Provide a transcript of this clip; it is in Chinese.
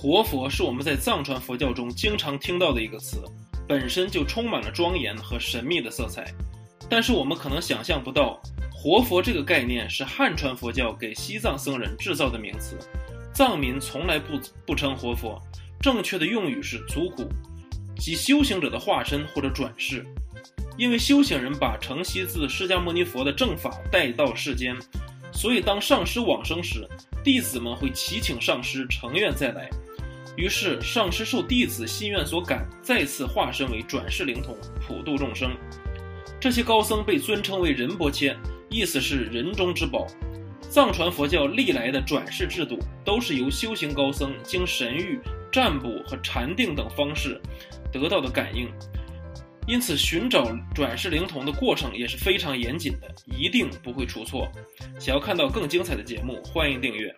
活佛是我们在藏传佛教中经常听到的一个词，本身就充满了庄严和神秘的色彩。但是我们可能想象不到，活佛这个概念是汉传佛教给西藏僧人制造的名词。藏民从来不不称活佛，正确的用语是族古，即修行者的化身或者转世。因为修行人把承袭自释迦牟尼佛的正法带到世间，所以当上师往生时，弟子们会祈请上师成愿再来。于是上师受弟子心愿所感，再次化身为转世灵童，普度众生。这些高僧被尊称为仁波切，意思是人中之宝。藏传佛教历来的转世制度，都是由修行高僧经神谕、占卜和禅定等方式得到的感应。因此，寻找转世灵童的过程也是非常严谨的，一定不会出错。想要看到更精彩的节目，欢迎订阅。